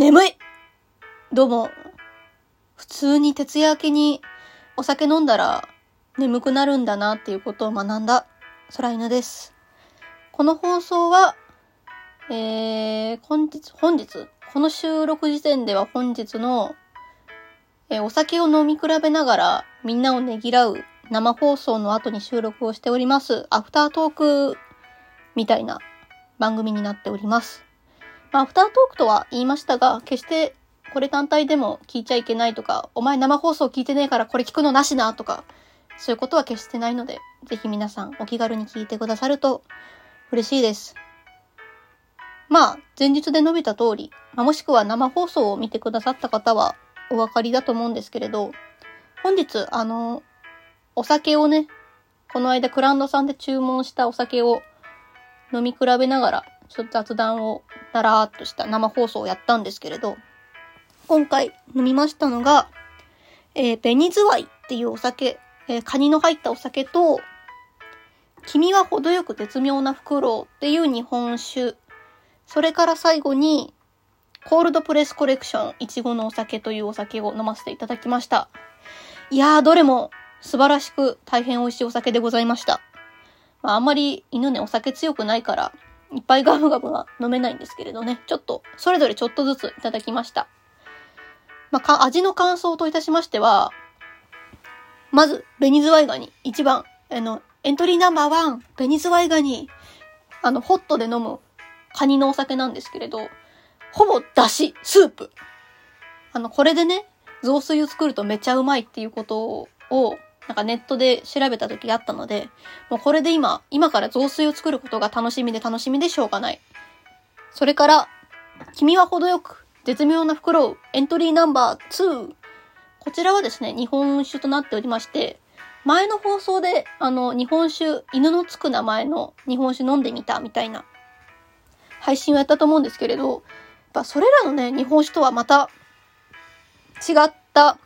眠いどうも、普通に徹夜明けにお酒飲んだら眠くなるんだなっていうことを学んだ空犬です。この放送は、えー、本日、本日、この収録時点では本日の、えー、お酒を飲み比べながらみんなをねぎらう生放送の後に収録をしております、アフタートークみたいな番組になっております。まあ、アフタートークとは言いましたが、決してこれ単体でも聞いちゃいけないとか、お前生放送聞いてねえからこれ聞くのなしなとか、そういうことは決してないので、ぜひ皆さんお気軽に聞いてくださると嬉しいです。まあ、前日で述べた通り、まあ、もしくは生放送を見てくださった方はお分かりだと思うんですけれど、本日、あの、お酒をね、この間クランドさんで注文したお酒を飲み比べながら、ちょっと雑談をだらーっとした生放送をやったんですけれど、今回飲みましたのが、えー、紅ズワイっていうお酒、えー、カニの入ったお酒と、君は程よく絶妙なフクロウっていう日本酒、それから最後に、コールドプレスコレクション、いちごのお酒というお酒を飲ませていただきました。いやー、どれも素晴らしく大変美味しいお酒でございました。まあ、あんまり犬ね、お酒強くないから、いっぱいガブガブは飲めないんですけれどね、ちょっと、それぞれちょっとずついただきました。まあ、か、味の感想といたしましては、まず、ベニズワイガニ、一番、あの、エントリーナンバーワン、ベニズワイガニ、あの、ホットで飲むカニのお酒なんですけれど、ほぼだし、スープ。あの、これでね、雑炊を作るとめちゃうまいっていうことを、なんかネットで調べた時があったので、もうこれで今、今から雑炊を作ることが楽しみで楽しみでしょうがない。それから、君は程よく、絶妙な袋をエントリーナンバー2。こちらはですね、日本酒となっておりまして、前の放送で、あの、日本酒、犬のつく名前の日本酒飲んでみたみたいな配信をやったと思うんですけれど、やっぱそれらのね、日本酒とはまた違った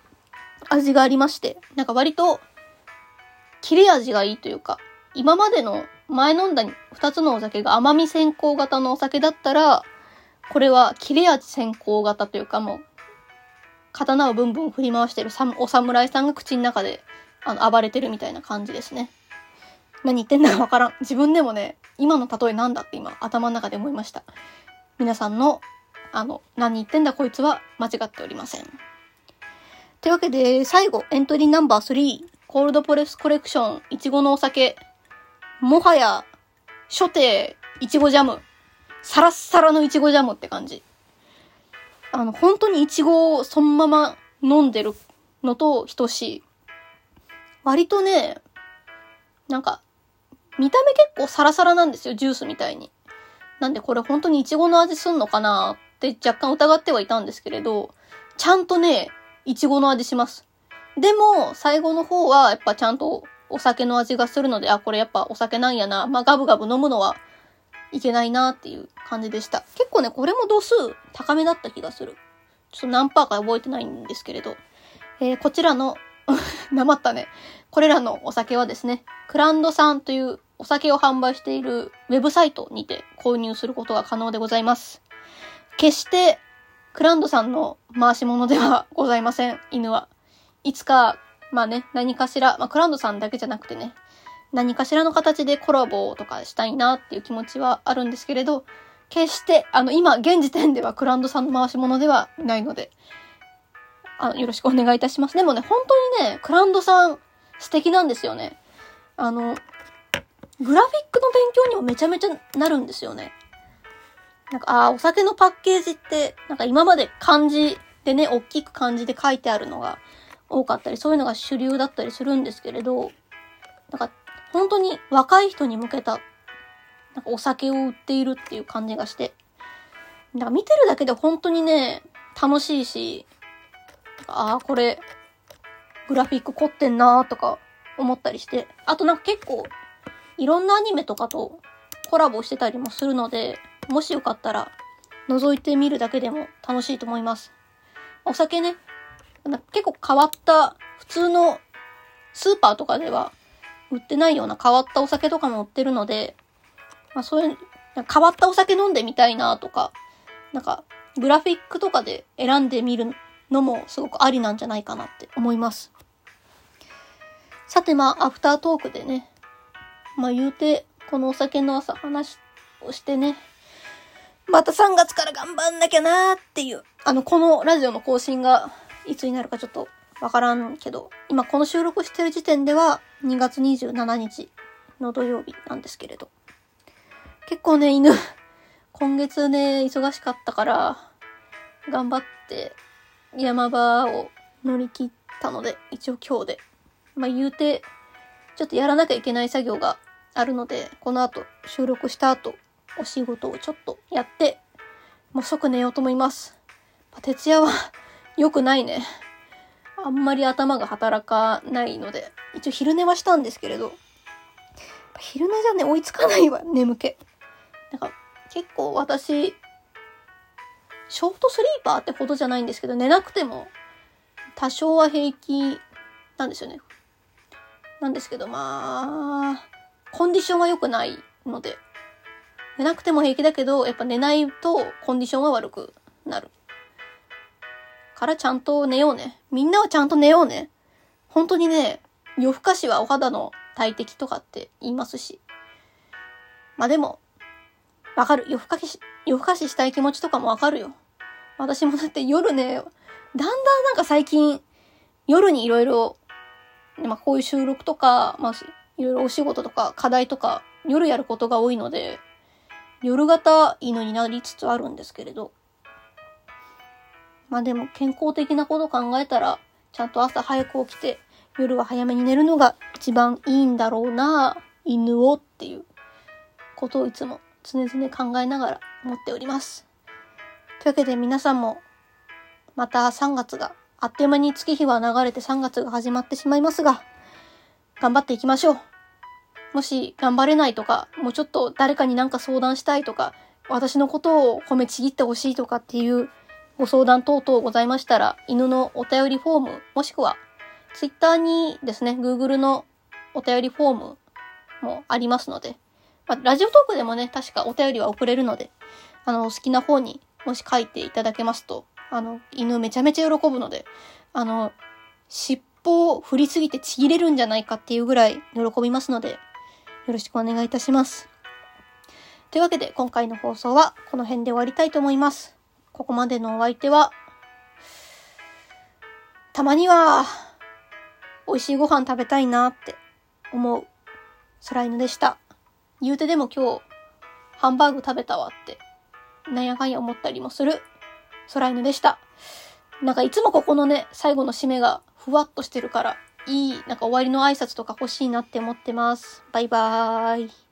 味がありまして、なんか割と切れ味がいいというか、今までの前飲んだ2つのお酒が甘み先行型のお酒だったら、これは切れ味先行型というかもう、刀をブンブン振り回してるお侍さんが口の中であの暴れてるみたいな感じですね。何言ってんだかわからん。自分でもね、今の例えなんだって今頭の中で思いました。皆さんの、あの、何言ってんだこいつは間違っておりません。というわけで、最後、エントリーナンバー3。コールドプレスコレクション、いちごのお酒。もはや、初手、いちごジャム。サラッサラのいちごジャムって感じ。あの、本当にいちごをそのまま飲んでるのと等しい。割とね、なんか、見た目結構サラサラなんですよ、ジュースみたいに。なんでこれ本当にいちごの味すんのかなって若干疑ってはいたんですけれど、ちゃんとね、いちごの味します。でも、最後の方は、やっぱちゃんとお酒の味がするので、あ、これやっぱお酒なんやな。まあ、ガブガブ飲むのはいけないなっていう感じでした。結構ね、これも度数高めだった気がする。ちょっと何パーか覚えてないんですけれど。えー、こちらの なまったね。これらのお酒はですね、クランドさんというお酒を販売しているウェブサイトにて購入することが可能でございます。決してクランドさんの回し物ではございません、犬は。いつか、まあね、何かしら、まあ、クラウドさんだけじゃなくてね、何かしらの形でコラボとかしたいなっていう気持ちはあるんですけれど、決して、あの、今、現時点ではクランドさんの回し物ではないので、あの、よろしくお願いいたします。でもね、本当にね、クランドさん素敵なんですよね。あの、グラフィックの勉強にもめちゃめちゃなるんですよね。なんか、ああ、お酒のパッケージって、なんか今まで漢字でね、大きく漢字で書いてあるのが、多かったり、そういうのが主流だったりするんですけれど、なんか本当に若い人に向けた、なんかお酒を売っているっていう感じがして、なんか見てるだけで本当にね、楽しいし、ああ、これ、グラフィック凝ってんなーとか思ったりして、あとなんか結構、いろんなアニメとかとコラボしてたりもするので、もしよかったら、覗いてみるだけでも楽しいと思います。お酒ね、結構変わった、普通のスーパーとかでは売ってないような変わったお酒とかも売ってるので、まあそういう、変わったお酒飲んでみたいなとか、なんか、グラフィックとかで選んでみるのもすごくありなんじゃないかなって思います。さてまあ、アフタートークでね、まあ言うて、このお酒の朝話をしてね、また3月から頑張んなきゃなーっていう、あの、このラジオの更新がいつになるかちょっとわからんけど、今この収録してる時点では2月27日の土曜日なんですけれど。結構ね、犬、今月ね、忙しかったから、頑張って山場を乗り切ったので、一応今日で。まあ言うて、ちょっとやらなきゃいけない作業があるので、この後、収録した後、お仕事をちょっとやって、もう即寝ようと思います。ま徹夜は良くないね。あんまり頭が働かないので、一応昼寝はしたんですけれど、昼寝じゃね、追いつかないわ、眠気。なんか、結構私、ショートスリーパーってほどじゃないんですけど、寝なくても、多少は平気なんですよね。なんですけど、まあ、コンディションは良くないので、寝なくても平気だけど、やっぱ寝ないとコンディションは悪くなる。からちゃんと寝ようね。みんなはちゃんと寝ようね。本当にね、夜更かしはお肌の大敵とかって言いますし。まあでも、わかる。夜更かし、夜更かししたい気持ちとかもわかるよ。私もだって夜ね、だんだんなんか最近、夜にいろいろ、まあこういう収録とか、まあいろいろお仕事とか課題とか夜やることが多いので、夜型犬になりつつあるんですけれど。まあでも健康的なこと考えたら、ちゃんと朝早く起きて、夜は早めに寝るのが一番いいんだろうな、犬をっていうことをいつも常々考えながら思っております。というわけで皆さんも、また3月が、あっという間に月日は流れて3月が始まってしまいますが、頑張っていきましょう。もし頑張れないとか、もうちょっと誰かになんか相談したいとか、私のことを褒めちぎってほしいとかっていうご相談等々ございましたら、犬のお便りフォーム、もしくは、ツイッターにですね、Google のお便りフォームもありますので、まあ、ラジオトークでもね、確かお便りは送れるので、あの、好きな方にもし書いていただけますと、あの、犬めちゃめちゃ喜ぶので、あの、尻尾を振りすぎてちぎれるんじゃないかっていうぐらい喜びますので、よろしくお願いいたします。というわけで今回の放送はこの辺で終わりたいと思います。ここまでのお相手は、たまには美味しいご飯食べたいなって思う空犬でした。言うてでも今日ハンバーグ食べたわってなんやかんや思ったりもする空犬でした。なんかいつもここのね、最後の締めがふわっとしてるから、いい、なんか終わりの挨拶とか欲しいなって思ってます。バイバーイ。